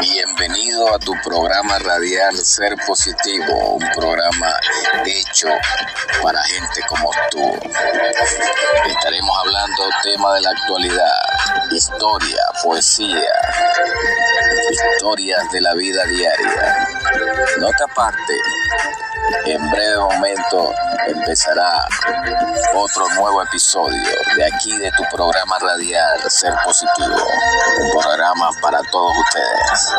Bienvenido a tu programa radial Ser Positivo, un programa hecho para gente como tú. Estaremos hablando tema de la actualidad, historia, poesía, historias de la vida diaria. Nota aparte, en breve momento empezará otro nuevo episodio de aquí de tu programa radial Ser Positivo, un programa para todos ustedes.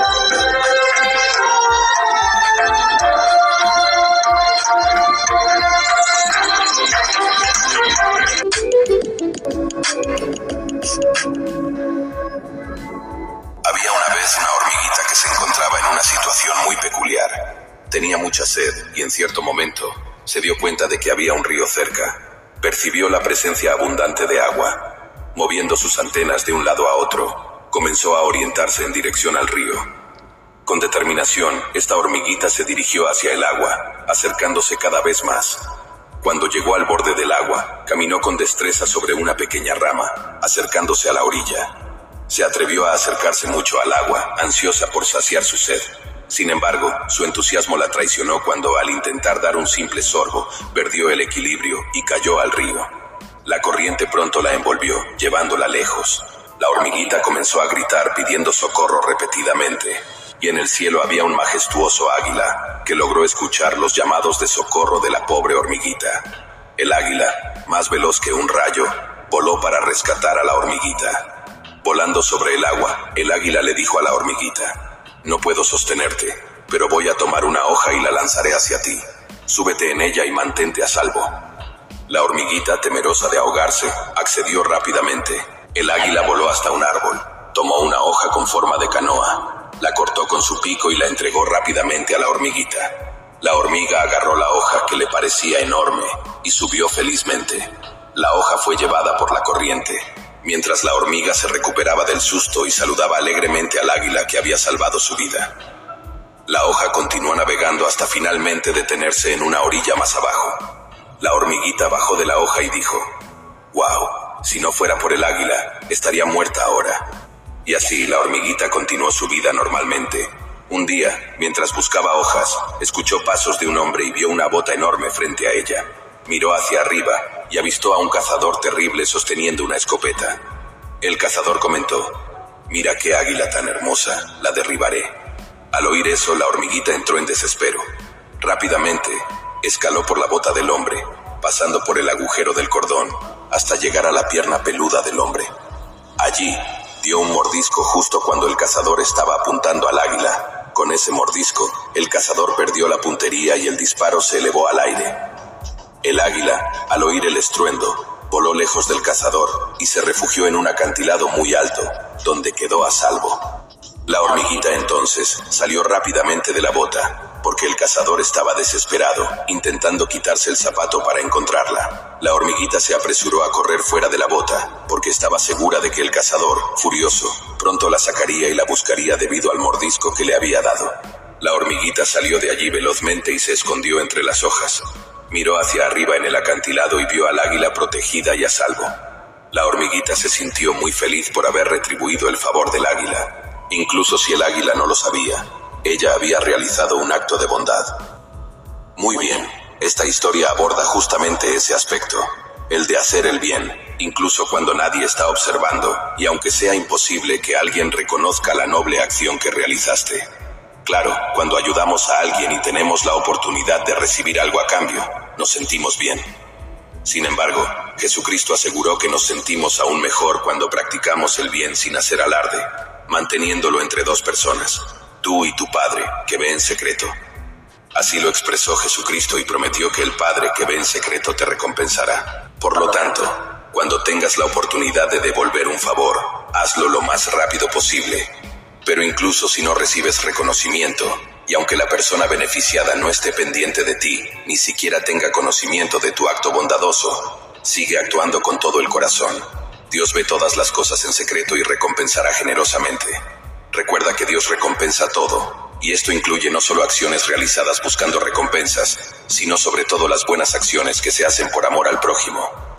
Tenía mucha sed y en cierto momento se dio cuenta de que había un río cerca. Percibió la presencia abundante de agua. Moviendo sus antenas de un lado a otro, comenzó a orientarse en dirección al río. Con determinación, esta hormiguita se dirigió hacia el agua, acercándose cada vez más. Cuando llegó al borde del agua, caminó con destreza sobre una pequeña rama, acercándose a la orilla. Se atrevió a acercarse mucho al agua, ansiosa por saciar su sed. Sin embargo, su entusiasmo la traicionó cuando al intentar dar un simple sorbo, perdió el equilibrio y cayó al río. La corriente pronto la envolvió, llevándola lejos. La hormiguita comenzó a gritar pidiendo socorro repetidamente, y en el cielo había un majestuoso águila que logró escuchar los llamados de socorro de la pobre hormiguita. El águila, más veloz que un rayo, voló para rescatar a la hormiguita. Volando sobre el agua, el águila le dijo a la hormiguita, no puedo sostenerte, pero voy a tomar una hoja y la lanzaré hacia ti. Súbete en ella y mantente a salvo. La hormiguita, temerosa de ahogarse, accedió rápidamente. El águila voló hasta un árbol, tomó una hoja con forma de canoa, la cortó con su pico y la entregó rápidamente a la hormiguita. La hormiga agarró la hoja que le parecía enorme y subió felizmente. La hoja fue llevada por la corriente mientras la hormiga se recuperaba del susto y saludaba alegremente al águila que había salvado su vida. La hoja continuó navegando hasta finalmente detenerse en una orilla más abajo. La hormiguita bajó de la hoja y dijo, ¡Wow! Si no fuera por el águila, estaría muerta ahora. Y así la hormiguita continuó su vida normalmente. Un día, mientras buscaba hojas, escuchó pasos de un hombre y vio una bota enorme frente a ella. Miró hacia arriba y avistó a un cazador terrible sosteniendo una escopeta. El cazador comentó, Mira qué águila tan hermosa, la derribaré. Al oír eso, la hormiguita entró en desespero. Rápidamente, escaló por la bota del hombre, pasando por el agujero del cordón, hasta llegar a la pierna peluda del hombre. Allí, dio un mordisco justo cuando el cazador estaba apuntando al águila. Con ese mordisco, el cazador perdió la puntería y el disparo se elevó al aire. El águila, al oír el estruendo, voló lejos del cazador y se refugió en un acantilado muy alto, donde quedó a salvo. La hormiguita entonces salió rápidamente de la bota, porque el cazador estaba desesperado, intentando quitarse el zapato para encontrarla. La hormiguita se apresuró a correr fuera de la bota, porque estaba segura de que el cazador, furioso, pronto la sacaría y la buscaría debido al mordisco que le había dado. La hormiguita salió de allí velozmente y se escondió entre las hojas. Miró hacia arriba en el acantilado y vio al águila protegida y a salvo. La hormiguita se sintió muy feliz por haber retribuido el favor del águila, incluso si el águila no lo sabía. Ella había realizado un acto de bondad. Muy bien, esta historia aborda justamente ese aspecto, el de hacer el bien, incluso cuando nadie está observando y aunque sea imposible que alguien reconozca la noble acción que realizaste. Claro, cuando ayudamos a alguien y tenemos la oportunidad de recibir algo a cambio, nos sentimos bien. Sin embargo, Jesucristo aseguró que nos sentimos aún mejor cuando practicamos el bien sin hacer alarde, manteniéndolo entre dos personas, tú y tu Padre, que ve en secreto. Así lo expresó Jesucristo y prometió que el Padre que ve en secreto te recompensará. Por lo tanto, cuando tengas la oportunidad de devolver un favor, hazlo lo más rápido posible pero incluso si no recibes reconocimiento, y aunque la persona beneficiada no esté pendiente de ti, ni siquiera tenga conocimiento de tu acto bondadoso, sigue actuando con todo el corazón. Dios ve todas las cosas en secreto y recompensará generosamente. Recuerda que Dios recompensa todo, y esto incluye no solo acciones realizadas buscando recompensas, sino sobre todo las buenas acciones que se hacen por amor al prójimo.